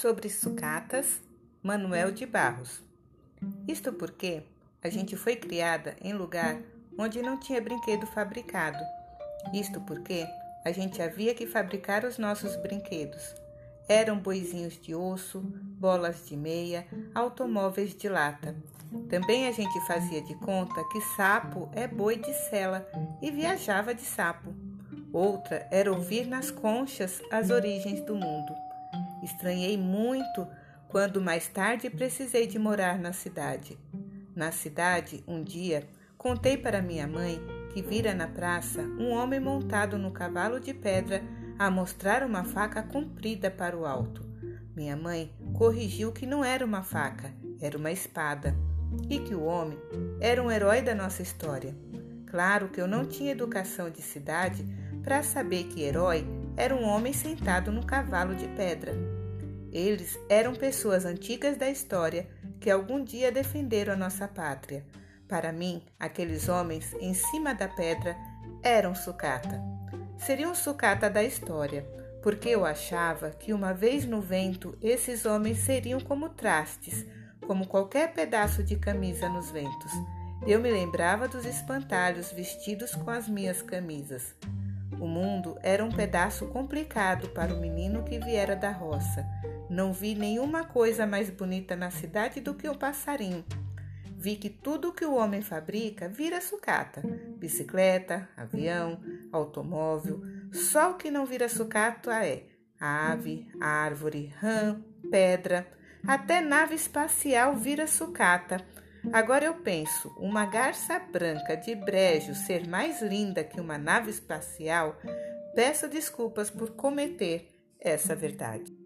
Sobre sucatas, Manuel de Barros. Isto porque a gente foi criada em lugar onde não tinha brinquedo fabricado. Isto porque a gente havia que fabricar os nossos brinquedos. Eram boizinhos de osso, bolas de meia, automóveis de lata. Também a gente fazia de conta que sapo é boi de sela e viajava de sapo. Outra era ouvir nas conchas as origens do mundo. Estranhei muito quando mais tarde precisei de morar na cidade. Na cidade, um dia, contei para minha mãe que vira na praça um homem montado no cavalo de pedra a mostrar uma faca comprida para o alto. Minha mãe corrigiu que não era uma faca, era uma espada, e que o homem era um herói da nossa história. Claro que eu não tinha educação de cidade para saber que herói era um homem sentado no cavalo de pedra. Eles eram pessoas antigas da história que algum dia defenderam a nossa pátria. Para mim, aqueles homens em cima da pedra eram sucata. Seriam sucata da história, porque eu achava que uma vez no vento esses homens seriam como trastes, como qualquer pedaço de camisa nos ventos. Eu me lembrava dos espantalhos vestidos com as minhas camisas. O mundo era um pedaço complicado para o menino que viera da roça. Não vi nenhuma coisa mais bonita na cidade do que o passarinho. Vi que tudo que o homem fabrica vira sucata: bicicleta, avião, automóvel. Só o que não vira sucata é ave, árvore, rã, pedra. Até nave espacial vira sucata. Agora eu penso, uma garça branca de brejo ser mais linda que uma nave espacial, peço desculpas por cometer essa verdade.